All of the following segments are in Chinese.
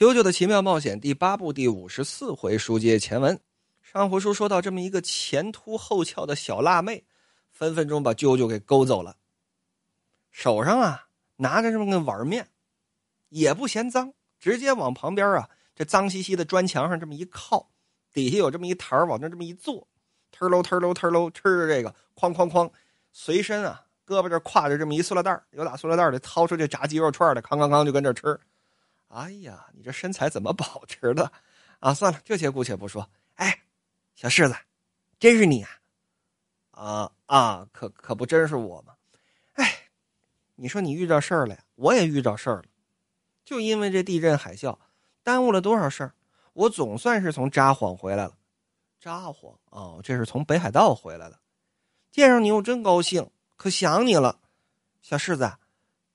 九九的奇妙冒险第八部第五十四回书接前文。上回书说到，这么一个前凸后翘的小辣妹，分分钟把啾啾给勾走了。手上啊拿着这么个碗面，也不嫌脏，直接往旁边啊这脏兮兮的砖墙上这么一靠，底下有这么一台往那这么一坐，忒喽忒喽忒喽吃着这个，哐哐哐，随身啊胳膊这挎着这么一塑料袋有打塑料袋里掏出这炸鸡肉串的，康康康就跟这吃。哎呀，你这身材怎么保持的？啊，算了，这些姑且不说。哎，小柿子，真是你啊？啊啊，可可不真是我吗？哎，你说你遇到事儿了呀？我也遇到事儿了，就因为这地震海啸，耽误了多少事儿？我总算是从札幌回来了。札幌哦，这是从北海道回来的。见上你我真高兴，可想你了，小柿子，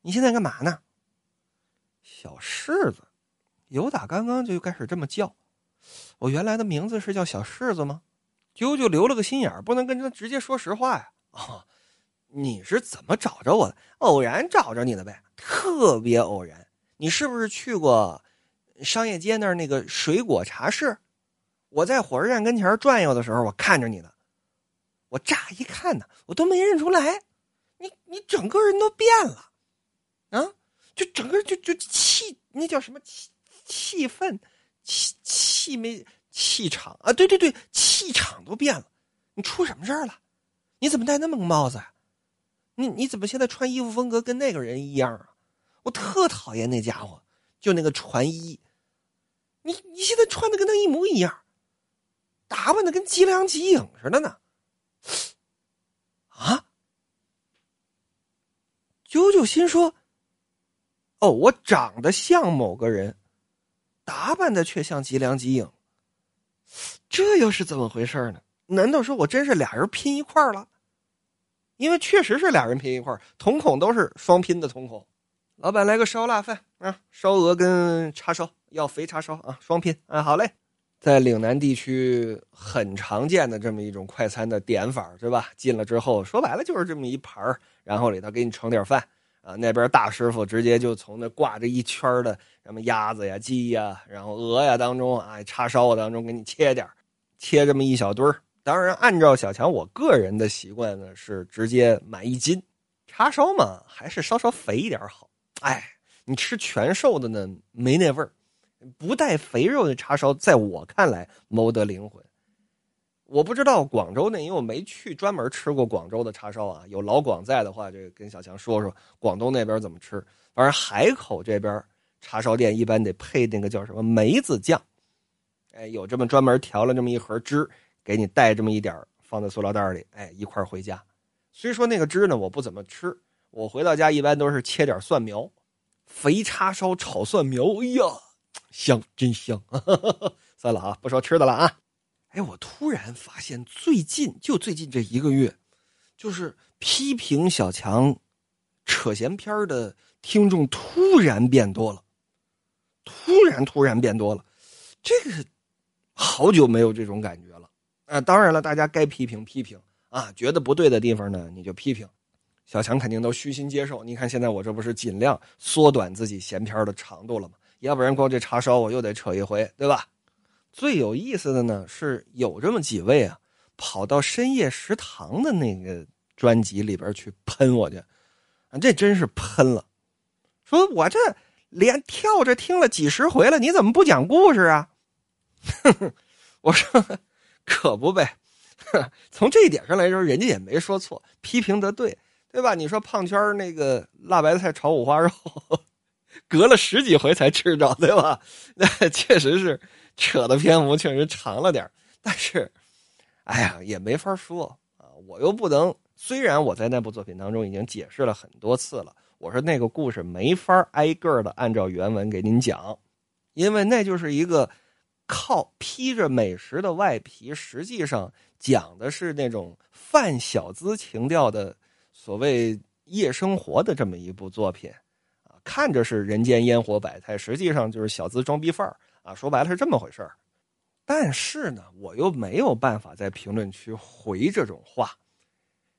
你现在干嘛呢？小柿子，有打刚刚就开始这么叫。我原来的名字是叫小柿子吗？啾啾留了个心眼儿，不能跟他直接说实话呀。啊，你是怎么找着我的？偶然找着你的呗，特别偶然。你是不是去过商业街那儿那个水果茶室？我在火车站跟前转悠的时候，我看着你呢。我乍一看呢，我都没认出来，你你整个人都变了，啊！就整个就就气，那叫什么气气氛，气气没气场啊？对对对，气场都变了。你出什么事儿了？你怎么戴那么个帽子？啊你你怎么现在穿衣服风格跟那个人一样啊？我特讨厌那家伙，就那个船衣。你你现在穿的跟他一模一样，打扮的跟吉良吉影似的呢。啊！九九心说。哦，我长得像某个人，打扮的却像吉良吉影，这又是怎么回事呢？难道说我真是俩人拼一块了？因为确实是俩人拼一块瞳孔都是双拼的瞳孔。老板来个烧腊饭啊，烧鹅跟叉烧，要肥叉烧啊，双拼啊，好嘞。在岭南地区很常见的这么一种快餐的点法，对吧？进了之后，说白了就是这么一盘然后里头给你盛点饭。啊，那边大师傅直接就从那挂着一圈的什么鸭子呀、鸡呀，然后鹅呀当中啊，叉烧当中给你切点切这么一小堆儿。当然，按照小强我个人的习惯呢，是直接买一斤叉烧嘛，还是稍稍肥一点好。哎，你吃全瘦的呢，没那味儿，不带肥肉的叉烧，在我看来谋得灵魂。我不知道广州那，因为我没去专门吃过广州的叉烧啊。有老广在的话，这跟小强说说广东那边怎么吃。反正海口这边叉烧店一般得配那个叫什么梅子酱，哎，有这么专门调了这么一盒汁，给你带这么一点放在塑料袋里，哎，一块回家。虽说那个汁呢我不怎么吃，我回到家一般都是切点蒜苗，肥叉烧炒蒜苗，哎呀，香，真香。算了啊，不说吃的了啊。哎，我突然发现，最近就最近这一个月，就是批评小强扯闲篇的听众突然变多了，突然突然变多了，这个好久没有这种感觉了。啊，当然了，大家该批评批评啊，觉得不对的地方呢，你就批评。小强肯定都虚心接受。你看现在我这不是尽量缩短自己闲篇的长度了吗？要不然光这叉烧我又得扯一回，对吧？最有意思的呢，是有这么几位啊，跑到深夜食堂的那个专辑里边去喷我去，啊，这真是喷了。说我这连跳着听了几十回了，你怎么不讲故事啊？我说可不呗，从这一点上来说，人家也没说错，批评的对，对吧？你说胖圈那个辣白菜炒五花肉，隔了十几回才吃着，对吧？那确实是。扯的篇幅确实长了点但是，哎呀，也没法说啊。我又不能，虽然我在那部作品当中已经解释了很多次了，我说那个故事没法挨个的按照原文给您讲，因为那就是一个靠披着美食的外皮，实际上讲的是那种泛小资情调的所谓夜生活的这么一部作品啊。看着是人间烟火百态，实际上就是小资装逼范儿。啊，说白了是这么回事儿，但是呢，我又没有办法在评论区回这种话。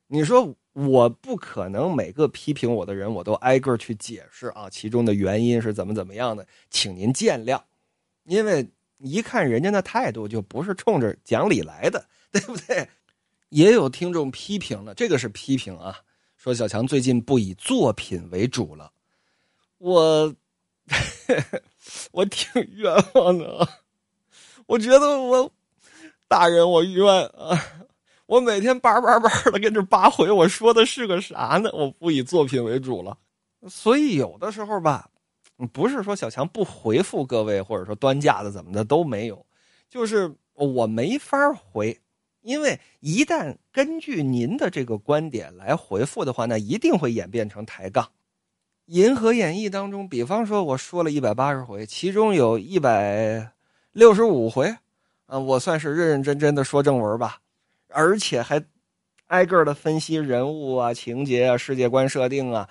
你说我不可能每个批评我的人，我都挨个去解释啊，其中的原因是怎么怎么样的，请您见谅因为一看人家的态度就不是冲着讲理来的，对不对？也有听众批评了，这个是批评啊，说小强最近不以作品为主了。我，我挺冤枉的，我觉得我大人我冤啊！我每天叭叭叭的跟这扒回，我说的是个啥呢？我不以作品为主了，所以有的时候吧，不是说小强不回复各位，或者说端架子怎么的都没有，就是我没法回。因为一旦根据您的这个观点来回复的话，那一定会演变成抬杠。《银河演义》当中，比方说我说了一百八十回，其中有一百六十五回，啊，我算是认认真真的说正文吧，而且还挨个的分析人物啊、情节啊、世界观设定啊、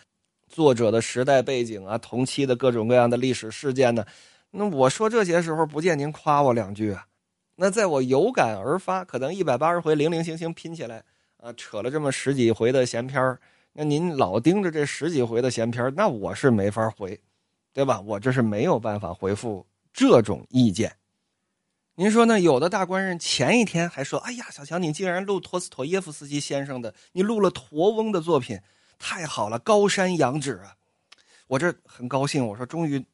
作者的时代背景啊、同期的各种各样的历史事件呢。那我说这些时候，不见您夸我两句啊？那在我有感而发，可能一百八十回零零星星拼起来，啊，扯了这么十几回的闲篇那您老盯着这十几回的闲篇那我是没法回，对吧？我这是没有办法回复这种意见。您说呢？有的大官人前一天还说：“哎呀，小强，你竟然录托斯托耶夫斯基先生的，你录了驼翁的作品，太好了，高山仰止啊！”我这很高兴，我说终于。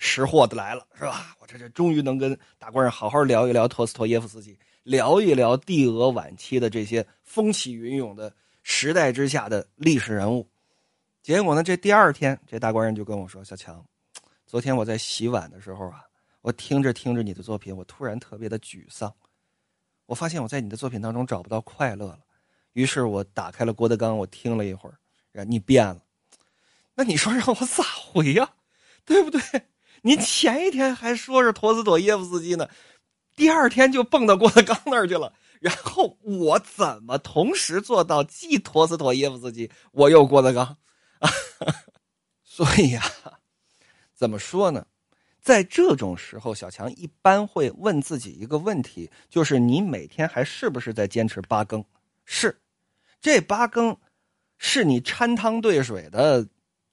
识货的来了，是吧？我这这终于能跟大官人好好聊一聊托斯托耶夫斯基，聊一聊帝俄晚期的这些风起云涌的时代之下的历史人物。结果呢，这第二天，这大官人就跟我说：“小强，昨天我在洗碗的时候啊，我听着听着你的作品，我突然特别的沮丧。我发现我在你的作品当中找不到快乐了。于是我打开了郭德纲，我听了一会儿，你变了。那你说让我咋回呀？对不对？”您前一天还说是陀思妥耶夫斯基呢，第二天就蹦到郭德纲那儿去了。然后我怎么同时做到既陀思妥耶夫斯基，我又郭德纲？所以呀，怎么说呢？在这种时候，小强一般会问自己一个问题，就是你每天还是不是在坚持八更？是，这八更是你掺汤兑水的。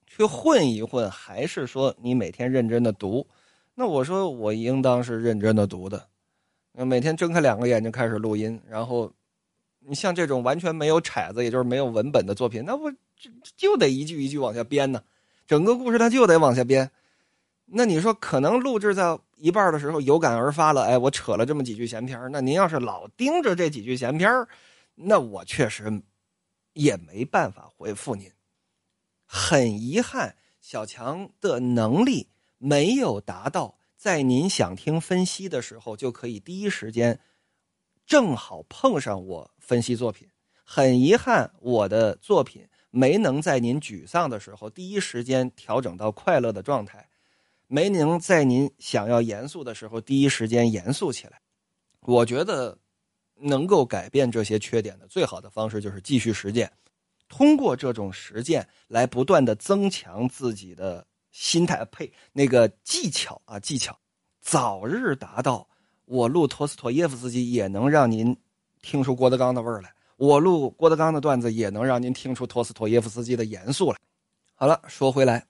去混一混，还是说你每天认真的读？那我说我应当是认真的读的。那每天睁开两个眼睛开始录音，然后你像这种完全没有骰子，也就是没有文本的作品，那不就就得一句一句往下编呢。整个故事它就得往下编。那你说可能录制在一半的时候有感而发了，哎，我扯了这么几句闲篇那您要是老盯着这几句闲篇那我确实也没办法回复您。很遗憾，小强的能力没有达到，在您想听分析的时候，就可以第一时间正好碰上我分析作品。很遗憾，我的作品没能在您沮丧的时候第一时间调整到快乐的状态，没能在您想要严肃的时候第一时间严肃起来。我觉得，能够改变这些缺点的最好的方式就是继续实践。通过这种实践来不断的增强自己的心态，配那个技巧啊，技巧，早日达到我录托斯托耶夫斯基也能让您听出郭德纲的味儿来，我录郭德纲的段子也能让您听出托斯托耶夫斯基的严肃来。好了，说回来，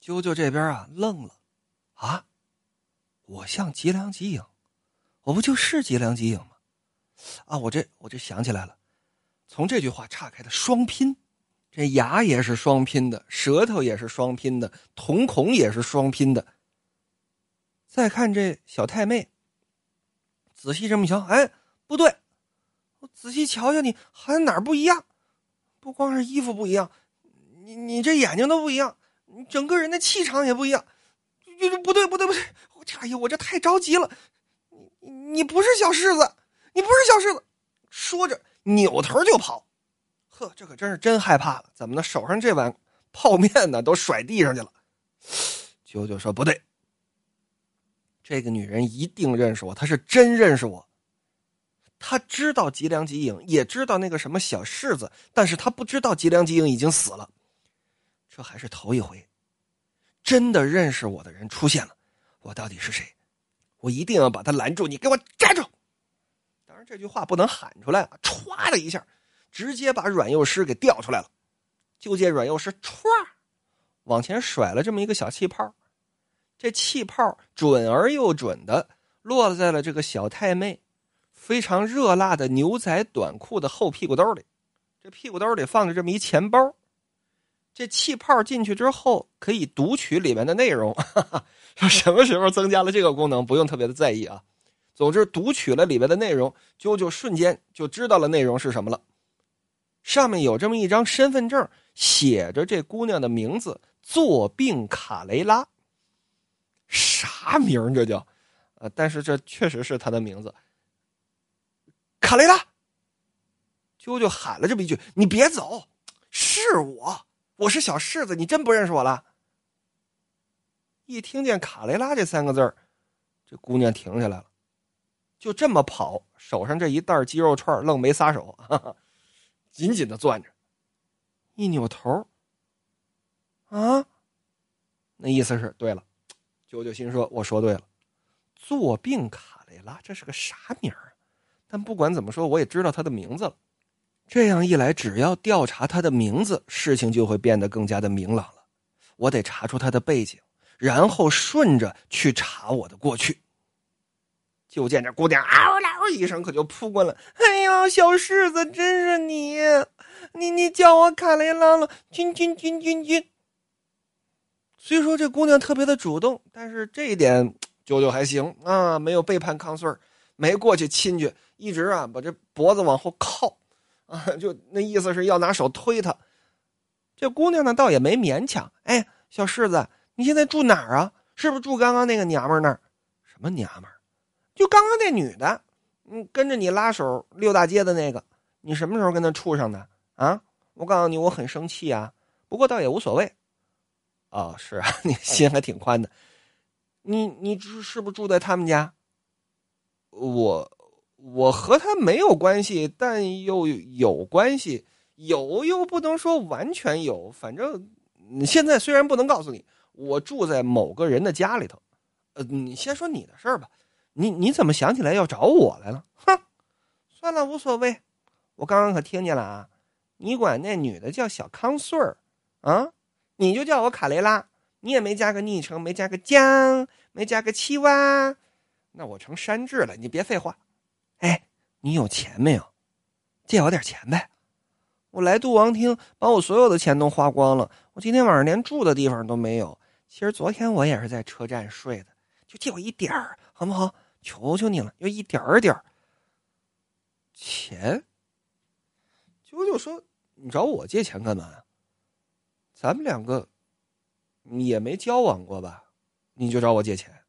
啾啾这边啊愣了，啊，我像吉良吉影，我不就是吉良吉影吗？啊，我这我这想起来了。从这句话岔开的双拼，这牙也是双拼的，舌头也是双拼的，瞳孔也是双拼的。再看这小太妹，仔细这么瞧，哎，不对，我仔细瞧瞧你，好像哪儿不一样？不光是衣服不一样，你你这眼睛都不一样，你整个人的气场也不一样。不对，不对，不对！我哎呀，我这太着急了。你你不是小柿子，你不是小柿子。说着。扭头就跑，呵，这可真是真害怕了。怎么的？手上这碗泡面呢，都甩地上去了。九九说：“不对，这个女人一定认识我，她是真认识我。她知道吉良吉影，也知道那个什么小柿子，但是她不知道吉良吉影已经死了。这还是头一回，真的认识我的人出现了。我到底是谁？我一定要把他拦住！你给我站住！”当然这句话不能喊出来啊！歘的一下，直接把阮幼师给调出来了。就见阮幼师歘，往前甩了这么一个小气泡，这气泡准而又准的落在了这个小太妹非常热辣的牛仔短裤的后屁股兜里。这屁股兜里放着这么一钱包，这气泡进去之后可以读取里面的内容。哈哈什么时候增加了这个功能，不用特别的在意啊。总之，读取了里面的内容，啾啾瞬间就知道了内容是什么了。上面有这么一张身份证，写着这姑娘的名字——作病卡雷拉。啥名这叫？呃，但是这确实是她的名字，卡雷拉。啾啾喊了这么一句：“你别走，是我，我是小柿子，你真不认识我了？”一听见“卡雷拉”这三个字这姑娘停下来了。就这么跑，手上这一袋鸡肉串愣没撒手，紧紧的攥着。一扭头，啊，那意思是对了。九九心说：“我说对了，坐病卡雷拉，这是个啥名儿？但不管怎么说，我也知道他的名字了。这样一来，只要调查他的名字，事情就会变得更加的明朗了。我得查出他的背景，然后顺着去查我的过去。”就见这姑娘嗷啦一声，可就扑过来。哎呀，小柿子，真是你！你你叫我卡雷拉了，君君君君君。虽说这姑娘特别的主动，但是这一点舅舅还行啊，没有背叛康顺没过去亲去，一直啊把这脖子往后靠，啊，就那意思是要拿手推她。这姑娘呢倒也没勉强。哎，小柿子，你现在住哪儿啊？是不是住刚刚那个娘们那儿？什么娘们？就刚刚那女的，嗯，跟着你拉手溜大街的那个，你什么时候跟他处上的啊？我告诉你，我很生气啊。不过倒也无所谓。哦，是啊，你心还挺宽的。你你是不是住在他们家？我我和他没有关系，但又有关系，有又不能说完全有。反正现在虽然不能告诉你，我住在某个人的家里头。呃，你先说你的事儿吧。你你怎么想起来要找我来了？哼，算了，无所谓。我刚刚可听见了啊，你管那女的叫小康穗儿，啊，你就叫我卡雷拉，你也没加个昵称，没加个江，没加个七蛙，那我成山治了。你别废话。哎，你有钱没有？借我点钱呗。我来杜王厅，把我所有的钱都花光了，我今天晚上连住的地方都没有。其实昨天我也是在车站睡的，就借我一点儿，好不好？求求你了，就一点儿点儿钱。啾啾说：“你找我借钱干嘛？咱们两个也没交往过吧？你就找我借钱？”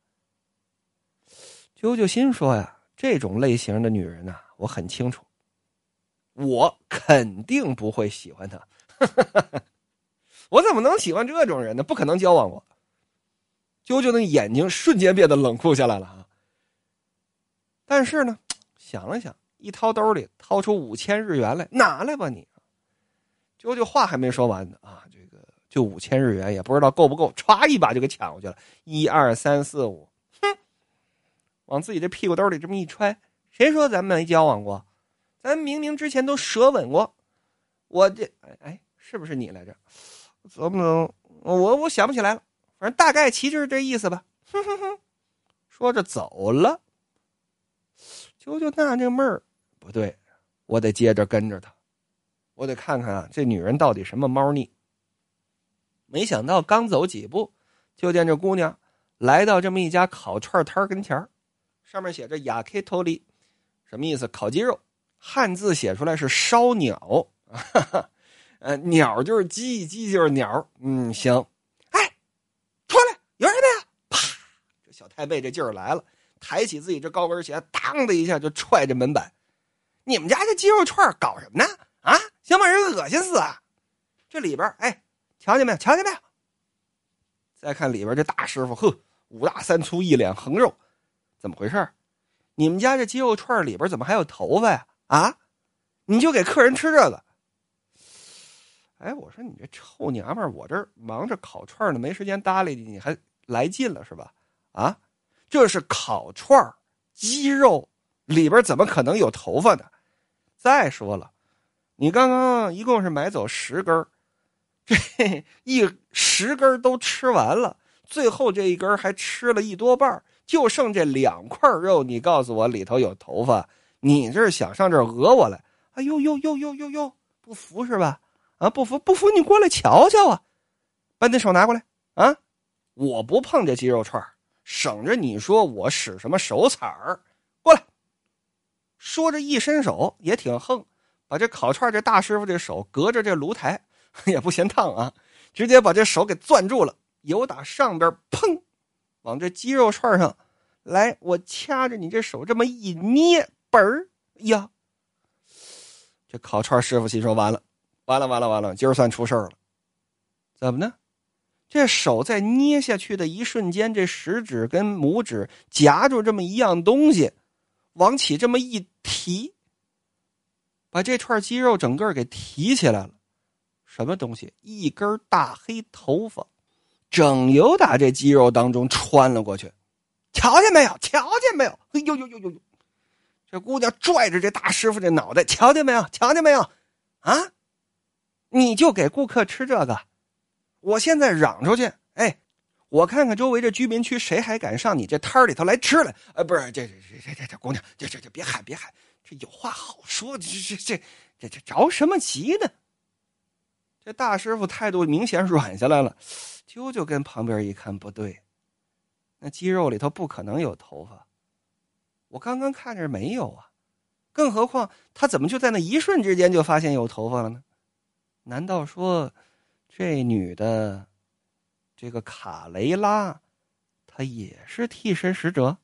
啾啾心说：“呀，这种类型的女人呐，我很清楚，我肯定不会喜欢她。我怎么能喜欢这种人呢？不可能交往过。”啾啾的眼睛瞬间变得冷酷下来了。但是呢，想了想，一掏兜里掏出五千日元来，拿来吧你。啾啾话还没说完呢啊，这个就五千日元，也不知道够不够，歘一把就给抢过去了。一二三四五，哼，往自己这屁股兜里这么一揣，谁说咱们没交往过？咱明明之前都舌吻过。我这哎哎，是不是你来着？怎么能？我我想不起来了，反正大概其实是这意思吧。哼哼哼，说着走了。啾啾纳这闷儿，不对，我得接着跟着他，我得看看啊，这女人到底什么猫腻。没想到刚走几步，就见这姑娘来到这么一家烤串摊跟前上面写着“雅 K 头里”，什么意思？烤鸡肉，汉字写出来是烧鸟，呃，鸟就是鸡，鸡就是鸟。嗯，行。哎，出来，有人没有？啪，这小太妹这劲儿来了。抬起自己这高跟鞋，当的一下就踹这门板。你们家这鸡肉串搞什么呢？啊，想把人恶心死啊！这里边，哎，瞧见没有？瞧见没有？再看里边这大师傅，呵，五大三粗，一脸横肉，怎么回事？你们家这鸡肉串里边怎么还有头发呀？啊，你就给客人吃这个？哎，我说你这臭娘们，我这忙着烤串呢，没时间搭理你，你还来劲了是吧？啊？这是烤串儿鸡肉里边怎么可能有头发呢？再说了，你刚刚一共是买走十根儿这一十根都吃完了，最后这一根还吃了一多半，就剩这两块肉。你告诉我里头有头发，你这是想上这讹我来？哎呦呦呦呦呦呦，不服是吧？啊，不服不服，你过来瞧瞧啊！把你手拿过来啊！我不碰这鸡肉串儿省着你说我使什么手彩儿。过来，说着一伸手也挺横，把这烤串这大师傅这手隔着这炉台 也不嫌烫啊，直接把这手给攥住了，由打上边砰，往这鸡肉串上来，我掐着你这手这么一捏，嘣儿呀！这烤串师傅心说完了。完了完了完了！今儿算出事儿了，怎么呢？这手在捏下去的一瞬间，这食指跟拇指夹住这么一样东西，往起这么一提，把这串肌肉整个给提起来了。什么东西？一根大黑头发，整由打这肌肉当中穿了过去。瞧见没有？瞧见没有？哎呦呦呦呦呦！这姑娘拽着这大师傅这脑袋，瞧见没有？瞧见没有？啊！你就给顾客吃这个，我现在嚷出去，哎，我看看周围这居民区谁还敢上你这摊里头来吃来？呃，不是，这这这这这姑娘，这这这别喊别喊，这有话好说，这这这这这着什么急呢？这大师傅态度明显软下来了，啾啾跟旁边一看，不对，那鸡肉里头不可能有头发，我刚刚看着没有啊，更何况他怎么就在那一瞬之间就发现有头发了呢？难道说，这女的，这个卡雷拉，她也是替身使者？